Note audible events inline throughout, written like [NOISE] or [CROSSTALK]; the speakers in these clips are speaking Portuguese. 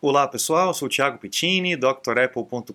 Olá pessoal, sou o Thiago Pittini, drapple.com.br.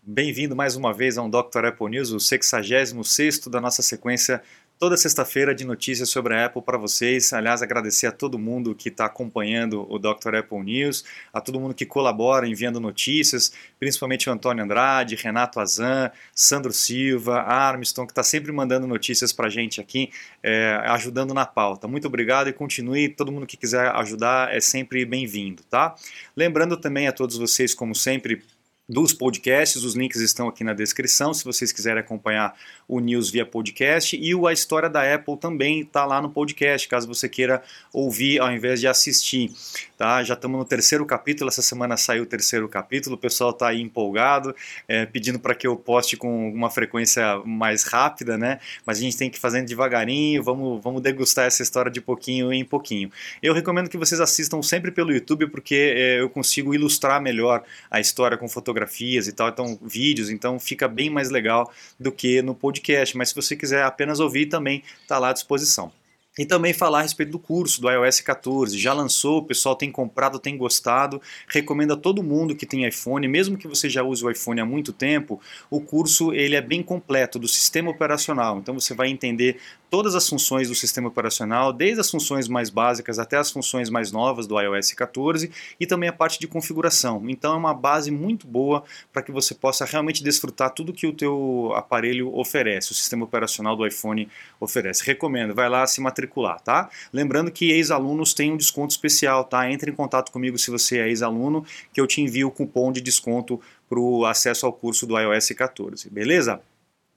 Bem-vindo mais uma vez a um Dr. Apple News, o 66º da nossa sequência toda sexta-feira de notícias sobre a Apple para vocês. Aliás, agradecer a todo mundo que está acompanhando o Dr. Apple News, a todo mundo que colabora enviando notícias, principalmente o Antônio Andrade, Renato Azan, Sandro Silva, Armstrong, que está sempre mandando notícias para a gente aqui, é, ajudando na pauta. Muito obrigado e continue. Todo mundo que quiser ajudar é sempre bem-vindo, tá? Lembrando também a todos vocês, como sempre, dos podcasts. Os links estão aqui na descrição se vocês quiserem acompanhar o news via podcast. E o A História da Apple também está lá no podcast, caso você queira ouvir ao invés de assistir. Tá? Já estamos no terceiro capítulo, essa semana saiu o terceiro capítulo, o pessoal está aí empolgado, é, pedindo para que eu poste com uma frequência mais rápida, né? Mas a gente tem que ir fazendo devagarinho, vamos, vamos degustar essa história de pouquinho em pouquinho. Eu recomendo que vocês assistam sempre pelo YouTube, porque é, eu consigo ilustrar melhor a história com fotografia fotografias e tal, então vídeos, então fica bem mais legal do que no podcast. Mas se você quiser apenas ouvir, também está lá à disposição. E também falar a respeito do curso do iOS 14. Já lançou, o pessoal tem comprado, tem gostado. Recomendo a todo mundo que tem iPhone, mesmo que você já use o iPhone há muito tempo, o curso ele é bem completo do sistema operacional. Então você vai entender todas as funções do sistema operacional, desde as funções mais básicas até as funções mais novas do iOS 14 e também a parte de configuração. Então é uma base muito boa para que você possa realmente desfrutar tudo que o teu aparelho oferece, o sistema operacional do iPhone oferece. Recomendo, vai lá se matricular, tá? Lembrando que ex-alunos têm um desconto especial, tá? Entre em contato comigo se você é ex-aluno, que eu te envio o cupom de desconto para o acesso ao curso do iOS 14, beleza?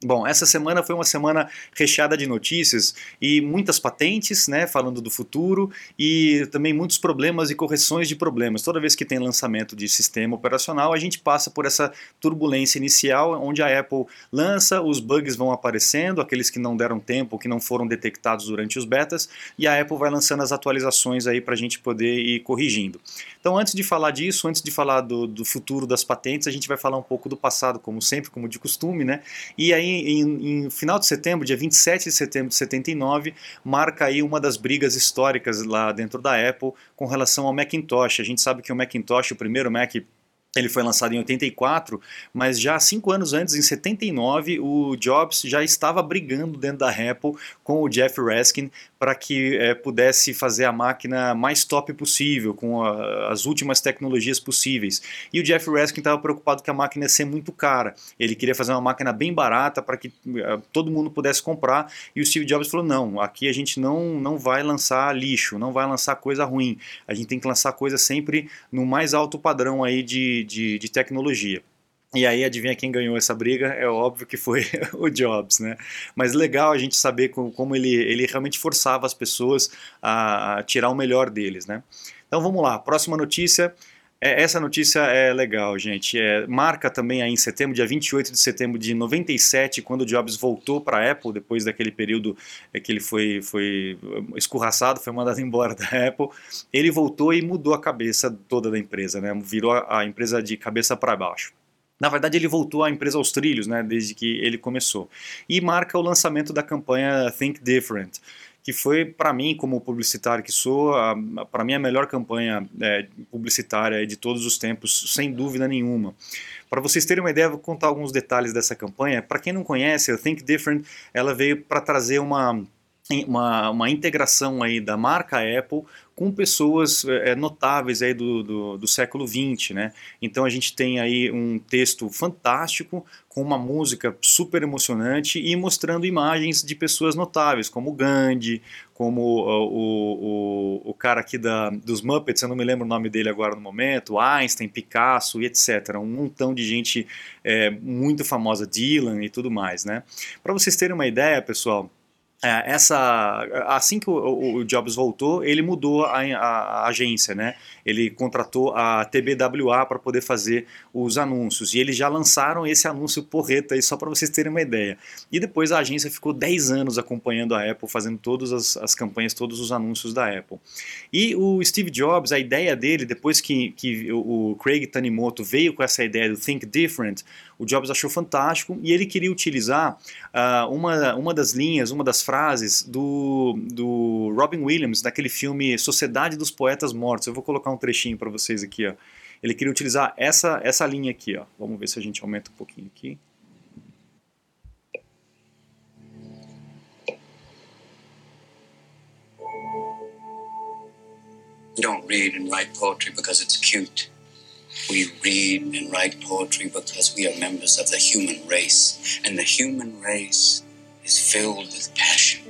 Bom, essa semana foi uma semana recheada de notícias e muitas patentes, né, falando do futuro e também muitos problemas e correções de problemas. Toda vez que tem lançamento de sistema operacional, a gente passa por essa turbulência inicial, onde a Apple lança, os bugs vão aparecendo, aqueles que não deram tempo, que não foram detectados durante os betas, e a Apple vai lançando as atualizações aí para a gente poder ir corrigindo. Então, antes de falar disso, antes de falar do, do futuro das patentes, a gente vai falar um pouco do passado, como sempre, como de costume, né? E aí em, em, final de setembro, dia 27 de setembro de 79, marca aí uma das brigas históricas lá dentro da Apple com relação ao Macintosh. A gente sabe que o Macintosh, o primeiro Mac ele foi lançado em 84, mas já cinco anos antes, em 79, o Jobs já estava brigando dentro da Apple com o Jeff Raskin para que é, pudesse fazer a máquina mais top possível, com a, as últimas tecnologias possíveis. E o Jeff Raskin estava preocupado que a máquina ia ser muito cara. Ele queria fazer uma máquina bem barata para que é, todo mundo pudesse comprar. E o Steve Jobs falou: não, aqui a gente não, não vai lançar lixo, não vai lançar coisa ruim. A gente tem que lançar coisa sempre no mais alto padrão aí de de, de, tecnologia. E aí, adivinha quem ganhou essa briga? É óbvio que foi [LAUGHS] o Jobs, né? Mas legal a gente saber como ele, ele realmente forçava as pessoas a, tirar o melhor deles, né? Então vamos lá, próxima notícia. É, essa notícia é legal, gente. É, marca também aí em setembro, dia 28 de setembro de 97, quando o Jobs voltou para a Apple, depois daquele período é, que ele foi, foi escorraçado, foi mandado [LAUGHS] embora da Apple. Ele voltou e mudou a cabeça toda da empresa, né? virou a, a empresa de cabeça para baixo. Na verdade, ele voltou à empresa aos trilhos, né, desde que ele começou. E marca o lançamento da campanha Think Different que foi para mim, como publicitário que sou, para mim a melhor campanha é, publicitária de todos os tempos, sem dúvida nenhuma. Para vocês terem uma ideia, vou contar alguns detalhes dessa campanha. Para quem não conhece, a Think Different, ela veio para trazer uma uma, uma integração aí da marca Apple com pessoas é, notáveis aí do, do, do, século XX, né? Então a gente tem aí um texto fantástico com uma música super emocionante e mostrando imagens de pessoas notáveis, como Gandhi, como o, o, o cara aqui da, dos Muppets, eu não me lembro o nome dele agora no momento, Einstein, Picasso e etc. Um montão de gente é, muito famosa, Dylan e tudo mais, né? Para vocês terem uma ideia, pessoal, essa assim que o, o, Jobs voltou, ele mudou a, a, a, agência, né? Ele contratou a TBWA para poder fazer os anúncios e eles já lançaram esse anúncio porreta aí só para vocês terem uma ideia. E depois a agência ficou 10 anos acompanhando a Apple, fazendo todas as, as campanhas, todos os anúncios da Apple. E o Steve Jobs, a ideia dele, depois que, que o Craig Tanimoto veio com essa ideia do Think Different, o Jobs achou fantástico e ele queria utilizar uh, uma, uma das linhas, uma das frases frases do, do Robin Williams naquele filme Sociedade dos Poetas Mortos. Eu vou colocar um trechinho para vocês aqui. Ó. Ele queria utilizar essa, essa linha aqui. Ó. Vamos ver se a gente aumenta um pouquinho aqui. We don't read and write poetry because it's cute. We read and write poetry because we are members of the human race. And the human race is filled with passion.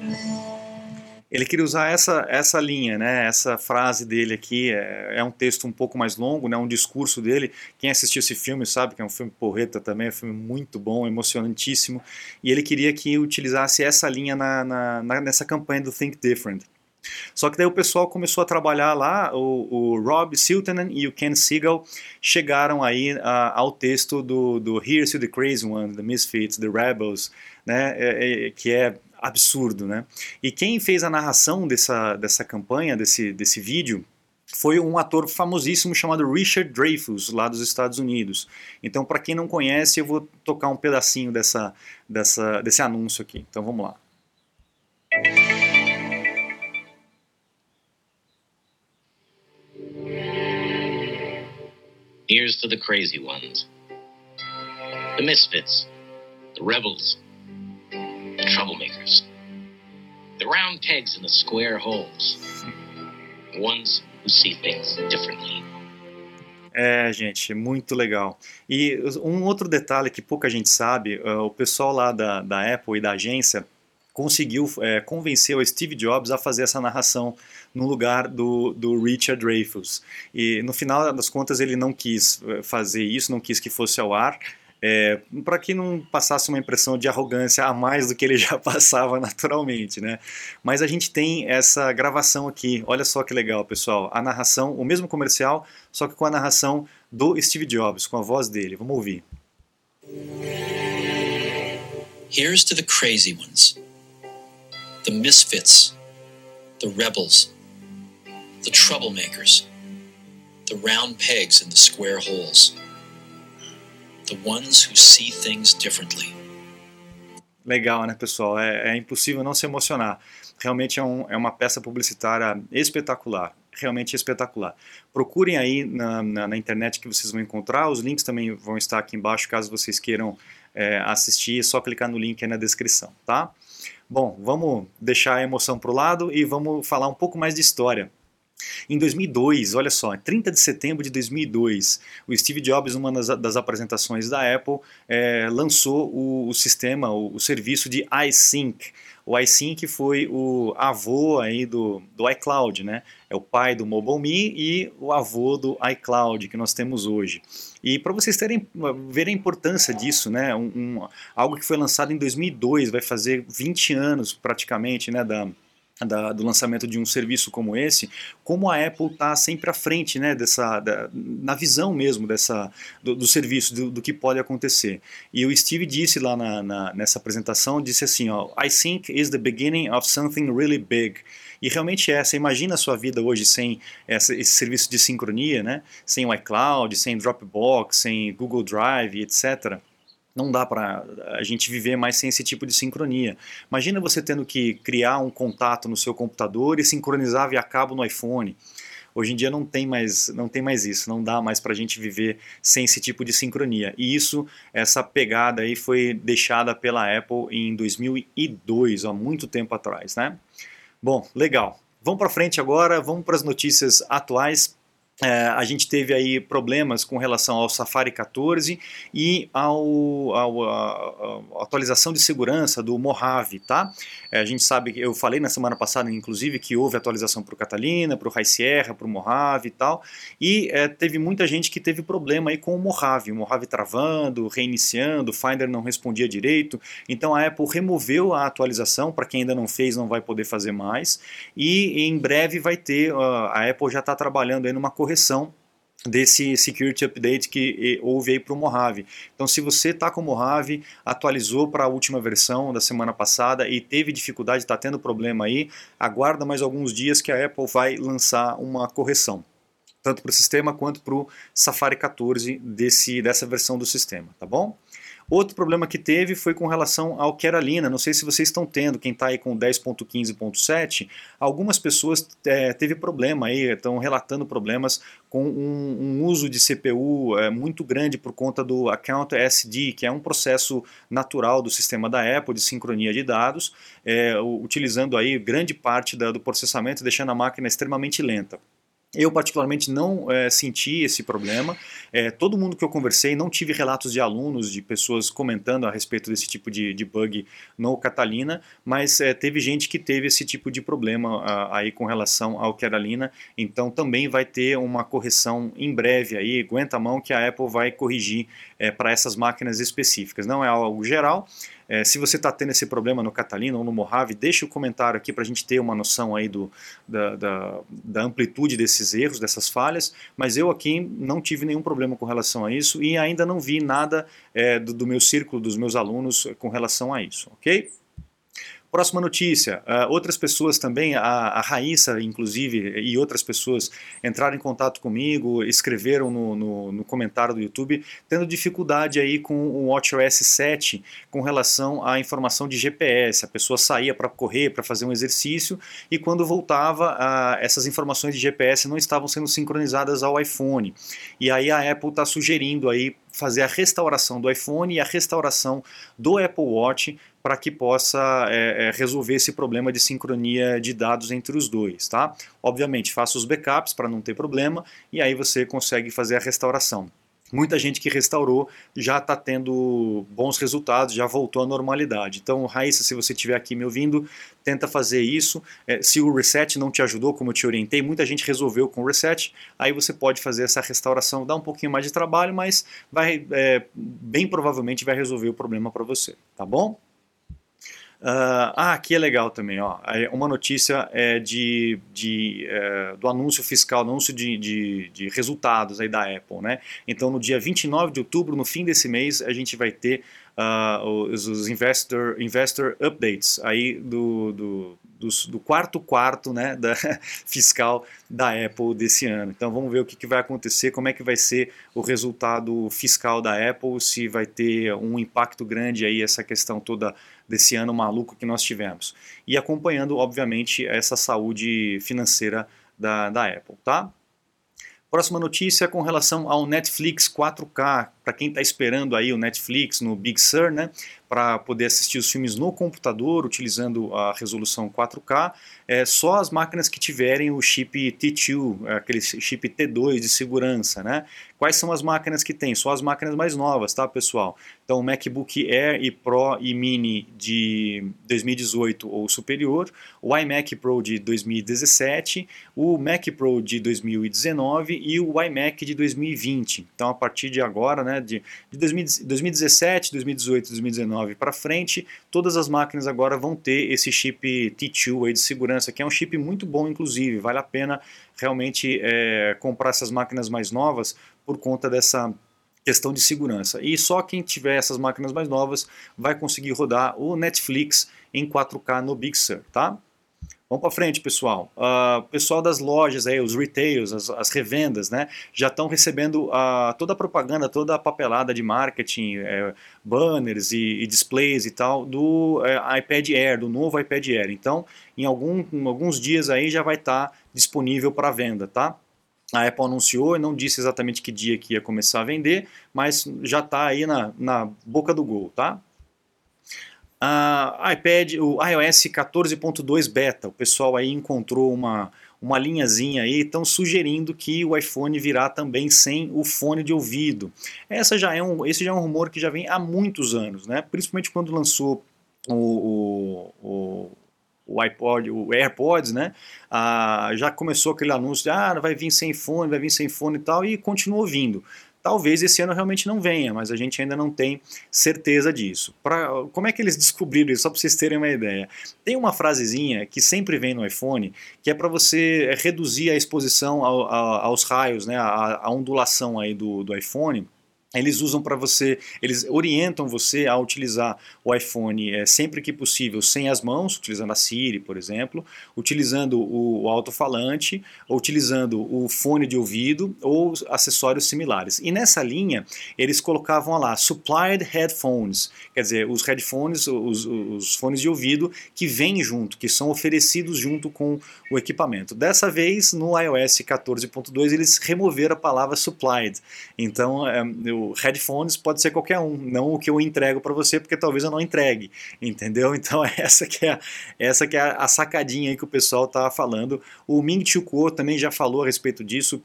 Ele queria usar essa, essa linha, né? essa frase dele aqui. É, é, um texto um pouco mais longo, né? um discurso dele. Quem assistiu esse filme sabe que é um filme porreta também, é um filme muito bom, emocionantíssimo. E ele queria que utilizasse essa linha na, na, na nessa campanha do Think Different. Só que daí o pessoal começou a trabalhar lá, o, o Rob Siltanen e o Ken Siegel chegaram aí ao texto do, do Here's to the Crazy Ones, The Misfits, The Rebels, né, é, é, que é absurdo, né? E quem fez a narração dessa, dessa campanha, desse, desse vídeo, foi um ator famosíssimo chamado Richard Dreyfuss, lá dos Estados Unidos. Então, para quem não conhece, eu vou tocar um pedacinho dessa, dessa, desse anúncio aqui. Então, vamos lá. Here's to the crazy ones. The misfits. The rebels. The round pegs the square holes. The ones who see things differently. É, gente, muito legal. E um outro detalhe que pouca gente sabe, uh, o pessoal lá da, da Apple e da agência conseguiu é, convencer o Steve Jobs a fazer essa narração no lugar do, do Richard Dreyfuss. E no final das contas ele não quis é, fazer isso, não quis que fosse ao ar, é, para que não passasse uma impressão de arrogância a mais do que ele [LAUGHS] já passava naturalmente, né? Mas a gente tem essa gravação aqui, olha só que legal, pessoal. A narração, o mesmo comercial, só que com a narração do Steve Jobs, com a voz dele. Vamos ouvir. Here's to the crazy ones. the misfits, the rebels, the troublemakers, the round pegs in the square holes, the ones who see things differently. Legal, né, pessoal? É, é impossível não se emocionar. Realmente é, um, é uma peça publicitária espetacular realmente espetacular. Procurem aí na, na, na, internet que vocês vão encontrar, os links também vão estar aqui embaixo caso vocês queiram é, assistir, é só clicar no link aí na descrição, tá? Bom, vamos deixar a emoção para o lado e vamos falar um pouco mais de história. Em 2002, olha só, 30 de setembro de 2002, o Steve Jobs, numa das, das apresentações da Apple, é, lançou o, o sistema, o, o, serviço de iSync. O iSync foi o avô aí do, do iCloud, né? É o pai do MobileMe e o avô do iCloud que nós temos hoje. E para vocês terem verem a importância disso, né? Um, um, algo que foi lançado em 2002, vai fazer 20 anos praticamente, né? Da, da, do lançamento de um serviço como esse, como a Apple está sempre à frente, né, dessa, da, na visão mesmo dessa, do, do serviço, do, do, que pode acontecer. E o Steve disse lá na, na, nessa apresentação, disse assim, ó, I think is the beginning of something really big. E realmente é, você imagina a sua vida hoje sem essa, esse serviço de sincronia, né, sem o iCloud, sem Dropbox, sem Google Drive, etc., não dá para a gente viver mais sem esse tipo de sincronia. Imagina você tendo que criar um contato no seu computador e sincronizar via cabo no iPhone. Hoje em dia não tem mais, não tem mais isso, não dá mais para a gente viver sem esse tipo de sincronia. E isso, essa pegada aí foi deixada pela Apple em 2002, há muito tempo atrás, né? Bom, legal. Vamos para frente agora, vamos para as notícias atuais. É, a gente teve aí problemas com relação ao Safari 14 e ao, ao a, a atualização de segurança do Mojave, tá? É, a gente sabe eu falei na semana passada, inclusive, que houve atualização para o Catalina, para o High Sierra, para o Mojave e tal, e é, teve muita gente que teve problema aí com o Mojave, o Mojave travando, reiniciando, o Finder não respondia direito, então a Apple removeu a atualização, para quem ainda não fez não vai poder fazer mais, e em breve vai ter, a Apple já está trabalhando aí numa correção desse security update que houve aí para o Mojave. Então, se você está com o Mojave, atualizou para a última versão da semana passada e teve dificuldade, está tendo problema aí, aguarda mais alguns dias que a Apple vai lançar uma correção, tanto para o sistema quanto para o Safari 14 desse, dessa versão do sistema, tá bom? Outro problema que teve foi com relação ao Keralina. Não sei se vocês estão tendo, quem está aí com 10.15.7, algumas pessoas é, teve problema aí, estão relatando problemas com um, um uso de CPU é, muito grande por conta do Account SD, que é um processo natural do sistema da Apple de sincronia de dados, é, utilizando aí grande parte da, do processamento, deixando a máquina extremamente lenta. Eu, particularmente, não é, senti esse problema. É, todo mundo que eu conversei, não tive relatos de alunos, de pessoas comentando a respeito desse tipo de, de bug no Catalina, mas é, teve gente que teve esse tipo de problema a, aí com relação ao Catalina. Então, também vai ter uma correção em breve aí. Aguenta a mão que a Apple vai corrigir para essas máquinas específicas. Não é algo geral. É, se você está tendo esse problema no Catalina ou no Mojave, deixe o um comentário aqui para a gente ter uma noção aí do, da, da, da, amplitude desses erros, dessas falhas, mas eu aqui não tive nenhum problema com relação a isso e ainda não vi nada é, do, do meu círculo, dos meus alunos com relação a isso, ok? Próxima notícia, uh, outras pessoas também, a, a Raíssa inclusive e outras pessoas entraram em contato comigo, escreveram no, no, no, comentário do YouTube, tendo dificuldade aí com o WatchOS 7 com relação à informação de GPS. A pessoa saía para correr, para fazer um exercício e quando voltava, uh, essas informações de GPS não estavam sendo sincronizadas ao iPhone. E aí a Apple está sugerindo aí fazer a restauração do iPhone e a restauração do Apple Watch para que possa é, é, resolver esse problema de sincronia de dados entre os dois, tá? Obviamente, faça os backups para não ter problema e aí você consegue fazer a restauração. Muita gente que restaurou já está tendo bons resultados, já voltou à normalidade. Então, Raíssa, se você estiver aqui me ouvindo, tenta fazer isso. É, se o reset não te ajudou, como eu te orientei, muita gente resolveu com o reset, aí você pode fazer essa restauração, dá um pouquinho mais de trabalho, mas vai, é, bem provavelmente vai resolver o problema para você, tá bom? Uh, ah, aqui é legal também, ó. Uma notícia é de, de é, do anúncio fiscal, anúncio de, de, de, resultados aí da Apple, né? Então, no dia 29 de outubro, no fim desse mês, a gente vai ter uh, os, os, investor, investor updates aí do, do, do, quarto quarto né, da, [LAUGHS] fiscal da Apple desse ano. Então, vamos ver o que, que vai acontecer, como é que vai ser o resultado fiscal da Apple, se vai ter um impacto grande aí essa questão toda desse ano maluco que nós tivemos. E acompanhando, obviamente, essa saúde financeira da, da Apple, tá? Próxima notícia com relação ao Netflix 4K, para quem está esperando aí o Netflix no Big Sur, né, para poder assistir os filmes no computador utilizando a resolução 4K, é só as máquinas que tiverem o chip T2, aquele chip T2 de segurança, né? Quais são as máquinas que tem? Só as máquinas mais novas, tá, pessoal? Então, MacBook Air e Pro e Mini de 2018 ou superior, o iMac Pro de 2017, o Mac Pro de 2019 e o iMac de 2020. Então, a partir de agora, né, de, de 2017, 2018, 2019 para frente, todas as máquinas agora vão ter esse chip T2 aí de segurança, que é um chip muito bom, inclusive, vale a pena realmente é, comprar essas máquinas mais novas por conta dessa questão de segurança. E só quem tiver essas máquinas mais novas vai conseguir rodar o Netflix em 4K no Big Sur, tá? Vamos para frente, pessoal. Uh, pessoal das lojas, aí, os retails, as, as revendas, né, já estão recebendo uh, toda a propaganda, toda a papelada de marketing, uh, banners e, e, displays e tal do eh, iPad Air, do novo iPad Air. Então, em, algum, em alguns dias aí já vai estar tá disponível para venda, tá? A Apple anunciou e não disse exatamente que dia que ia começar a vender, mas já está aí na, na boca do gol, tá? IPad, o iOS 14.2 beta, o pessoal aí encontrou uma, uma linhazinha aí, estão sugerindo que o iPhone virá também sem o fone de ouvido. Essa já é um, esse já é um rumor que já vem há muitos anos, né? principalmente quando lançou o, o, o o iPod, o AirPods, né? Ah, já começou aquele anúncio de ah, vai vir sem fone, vai vir sem fone e tal, e continuou vindo. Talvez esse ano realmente não venha, mas a gente ainda não tem certeza disso. Pra, como é que eles descobriram isso? Só para vocês terem uma ideia. Tem uma frasezinha que sempre vem no iPhone, que é para você reduzir a exposição ao, ao, aos raios, né, a, a ondulação aí do, do iPhone, eles usam para você, eles orientam você a utilizar o iPhone é, sempre que possível sem as mãos, utilizando a Siri, por exemplo, utilizando o, o alto-falante, utilizando o fone de ouvido ou acessórios similares. E nessa linha, eles colocavam lá supplied headphones, quer dizer, os headphones, os, os fones de ouvido que vêm junto, que são oferecidos junto com o equipamento. Dessa vez, no iOS 14.2, eles removeram a palavra supplied. Então, é, eu headphones pode ser qualquer um, não o que eu entrego para você, porque talvez eu não entregue, entendeu? [LAUGHS] Então essa que é, essa que é a sacadinha aí que o pessoal tá falando. O Ming Chiu Kuo também já falou a respeito disso,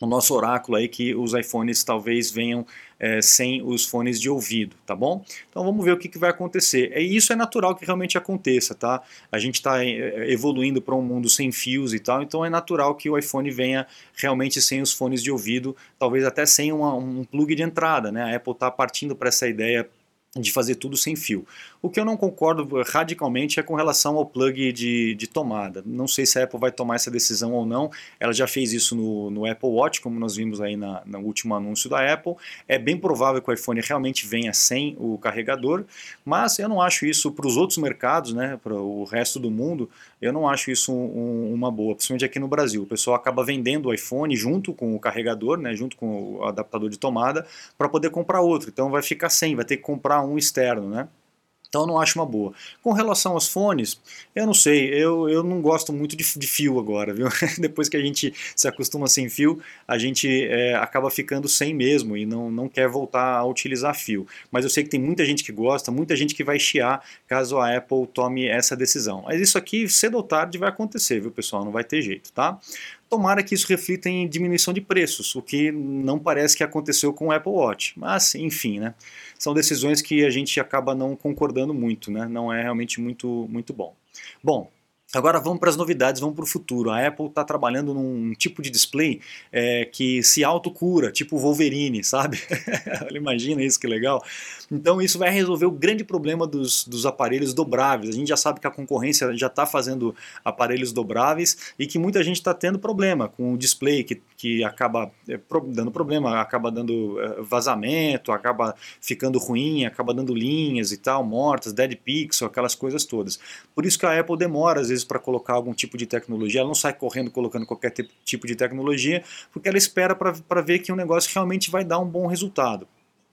o nosso oráculo aí que os iPhones talvez venham é, sem os fones de ouvido, tá bom? Então vamos ver o que, que vai acontecer. E isso é natural que realmente aconteça, tá? A gente está é, evoluindo para um mundo sem fios e tal, então é natural que o iPhone venha realmente sem os fones de ouvido, talvez até sem uma, um plug de entrada, né? A Apple está partindo para essa ideia de fazer tudo sem fio. O que eu não concordo radicalmente é com relação ao plug de, de tomada. Não sei se a Apple vai tomar essa decisão ou não. Ela já fez isso no, no Apple Watch, como nós vimos aí na, no último anúncio da Apple. É bem provável que o iPhone realmente venha sem o carregador, mas eu não acho isso para os outros mercados, né, para o resto do mundo, eu não acho isso um, uma boa, principalmente aqui no Brasil. O pessoal acaba vendendo o iPhone junto com o carregador, né, junto com o adaptador de tomada, para poder comprar outro. Então vai ficar sem, vai ter que comprar um externo, né? Então não acho uma boa. Com relação aos fones, eu não sei, eu, eu não gosto muito de, de fio agora, viu? [LAUGHS] Depois que a gente se acostuma sem fio, a gente é, acaba ficando sem mesmo e não, não quer voltar a utilizar fio. Mas eu sei que tem muita gente que gosta, muita gente que vai chiar caso a Apple tome essa decisão. Mas isso aqui, cedo ou tarde, vai acontecer, viu pessoal? Não vai ter jeito, tá? Tomara que isso reflita em diminuição de preços, o que não parece que aconteceu com o Apple Watch. Mas, enfim, né? São decisões que a gente acaba não concordando muito, né? Não é realmente muito, muito bom. Bom, Agora vamos para as novidades, vamos para o futuro. A Apple está trabalhando num tipo de display é, que se autocura, tipo Wolverine, sabe? [LAUGHS] Imagina isso que legal. Então isso vai resolver o grande problema dos, dos aparelhos dobráveis. A gente já sabe que a concorrência já está fazendo aparelhos dobráveis e que muita gente está tendo problema com o display que, que acaba é, dando problema, acaba dando é, vazamento, acaba ficando ruim, acaba dando linhas e tal, mortas, dead pixel, aquelas coisas todas. Por isso que a Apple demora às vezes vezes para colocar algum tipo de tecnologia, ela não sai correndo colocando qualquer tipo de tecnologia, porque ela espera para ver que o negócio realmente vai dar um bom resultado.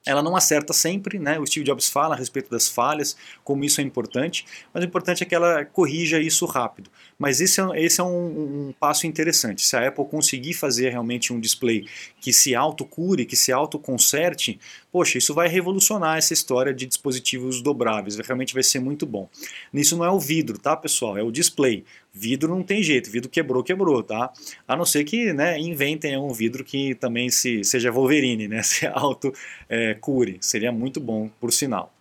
Ela não acerta sempre, né? O Steve Jobs fala a respeito das falhas, como isso é importante, mas o importante é que ela corrija isso rápido. Mas esse é, esse é um, um passo interessante. Se a Apple conseguir fazer realmente um display que se autocure, que se autoconserte, poxa, isso vai revolucionar essa história de dispositivos dobráveis. Realmente vai ser muito bom. Nisso não é o vidro, tá, pessoal? É o display. Vidro não tem jeito, vidro quebrou, quebrou, tá? A não ser que né, inventem um vidro que também se, seja Wolverine, né? [LAUGHS] Se auto é. Seria muito bom, por sinal.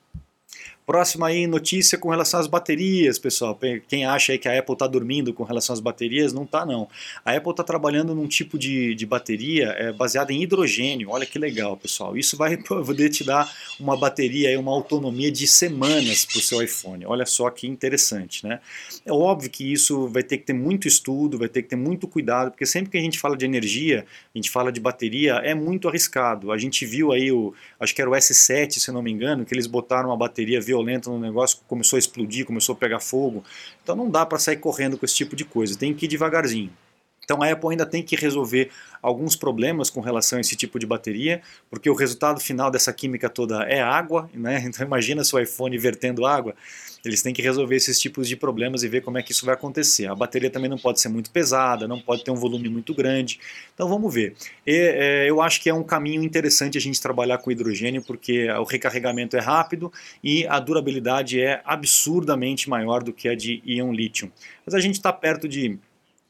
Próxima aí notícia com relação às baterias, pessoal. Quem acha aí que a Apple está dormindo com relação às baterias, não está não. A Apple está trabalhando num tipo de, de bateria é, baseada em hidrogênio. Olha que legal, pessoal. Isso vai [LAUGHS] poder te dar uma bateria, aí, uma autonomia de semanas para o seu iPhone. Olha só que interessante, né? É óbvio que isso vai ter que ter muito estudo, vai ter que ter muito cuidado, porque sempre que a gente fala de energia, a gente fala de bateria, é muito arriscado. A gente viu aí o, acho que era o S7, se não me engano, que eles botaram uma bateria violenta no negócio, começou a explodir, começou a pegar fogo. Então não dá para sair correndo com esse tipo de coisa, tem que ir devagarzinho. Então a Apple ainda tem que resolver alguns problemas com relação a esse tipo de bateria, porque o resultado final dessa química toda é água, né? [LAUGHS] Então imagina seu iPhone vertendo água. Eles têm que resolver esses tipos de problemas e ver como é que isso vai acontecer. A bateria também não pode ser muito pesada, não pode ter um volume muito grande. Então vamos ver. E, é, eu acho que é um caminho interessante a gente trabalhar com hidrogênio, porque o recarregamento é rápido e a durabilidade é absurdamente maior do que a de íon lítio. Mas a gente está perto de,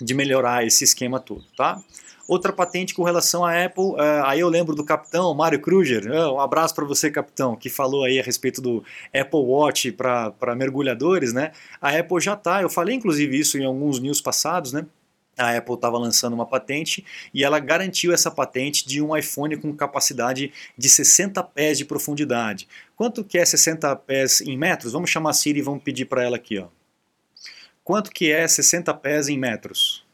de melhorar esse esquema todo, tá? Outra patente com relação à Apple, uh, aí eu lembro do capitão Mário Kruger, uh, um abraço para você, capitão, que falou aí a respeito do Apple Watch para mergulhadores, né? A Apple já tá, eu falei inclusive isso em alguns news passados, né? a Apple estava lançando uma patente e ela garantiu essa patente de um iPhone com capacidade de 60 pés de profundidade. Quanto que é 60 pés em metros? Vamos chamar a Siri e vamos pedir para ela aqui. Ó. Quanto que é 60 pés em metros?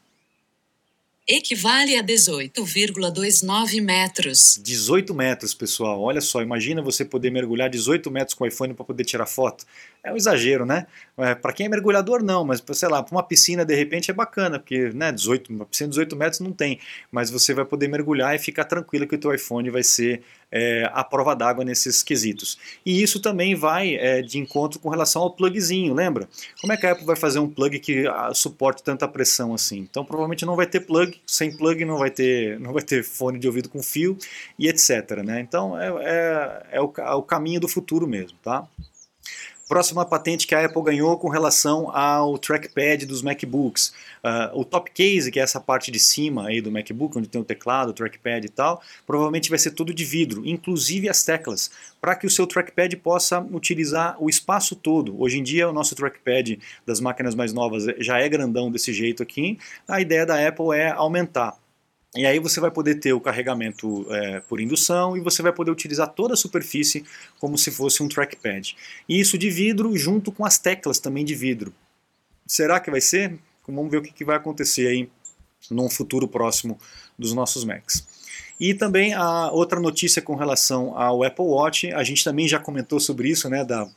equivale a 18,29 metros. 18 metros, pessoal. Olha só, imagina você poder mergulhar 18 metros com o iPhone para poder tirar foto. É um exagero, né? É, para quem é mergulhador, não, mas sei lá, para uma piscina de repente é bacana, porque né, 18, uma piscina de 18 metros não tem, mas você vai poder mergulhar e ficar tranquilo que o teu iPhone vai ser é, a prova d'água nesses quesitos. E isso também vai é, de encontro com relação ao plugzinho, lembra? Como é que a Apple vai fazer um plug que ah, suporte tanta pressão assim? Então provavelmente não vai ter plug, sem plug não vai ter, não vai ter fone de ouvido com fio e etc. Né? Então é, é, é o, é o caminho do futuro mesmo, tá? Próxima patente que a Apple ganhou com relação ao trackpad dos MacBooks. Uh, o top case, que é essa parte de cima aí do MacBook, onde tem o teclado, o trackpad e tal, provavelmente vai ser tudo de vidro, inclusive as teclas, para que o seu trackpad possa utilizar o espaço todo. Hoje em dia, o nosso trackpad das máquinas mais novas já é grandão desse jeito aqui. A ideia da Apple é aumentar e aí você vai poder ter o carregamento é, por indução e você vai poder utilizar toda a superfície como se fosse um trackpad. E isso de vidro junto com as teclas também de vidro. Será que vai ser? Vamos ver o que vai acontecer aí num futuro próximo dos nossos Macs. E também a outra notícia com relação ao Apple Watch, a gente também já comentou sobre isso, né, da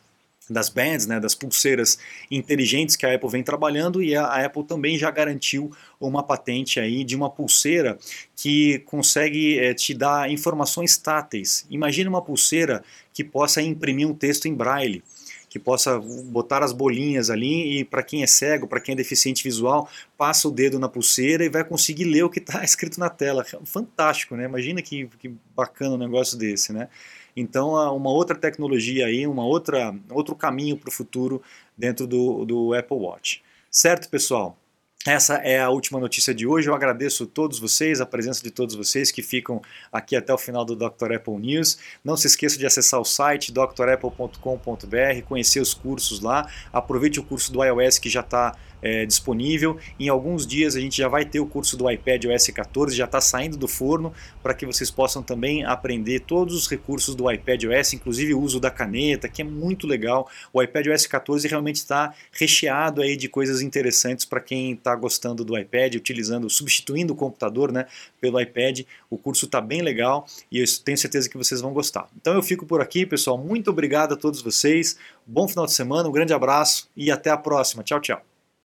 das bands, né, das pulseiras inteligentes que a Apple vem trabalhando e a Apple também já garantiu uma patente aí de uma pulseira que consegue é, te dar informações táteis. Imagine uma pulseira que possa imprimir um texto em braille que possa botar as bolinhas ali e para quem é cego, para quem é deficiente visual, passa o dedo na pulseira e vai conseguir ler o que está [LAUGHS] escrito na tela. Fantástico, né? Imagina que, que bacana um negócio desse, né? Então, uma outra tecnologia aí, uma outra, outro caminho para o futuro dentro do, do Apple Watch. Certo, pessoal? Essa é a última notícia de hoje. Eu agradeço a todos vocês, a presença de todos vocês que ficam aqui até o final do Dr. Apple News. Não se esqueça de acessar o site drapple.com.br, conhecer os cursos lá. Aproveite o curso do iOS que já está é, disponível. Em alguns dias a gente já vai ter o curso do iPad OS 14, já está saindo do forno, para que vocês possam também aprender todos os recursos do iPad OS, inclusive o uso da caneta, que é muito legal. O iPad OS 14 realmente está recheado aí de coisas interessantes para quem está gostando do iPad, utilizando, substituindo o computador né, pelo iPad. O curso está bem legal e eu tenho certeza que vocês vão gostar. Então eu fico por aqui, pessoal. Muito obrigado a todos vocês. Bom final de semana, um grande abraço e até a próxima. Tchau, tchau.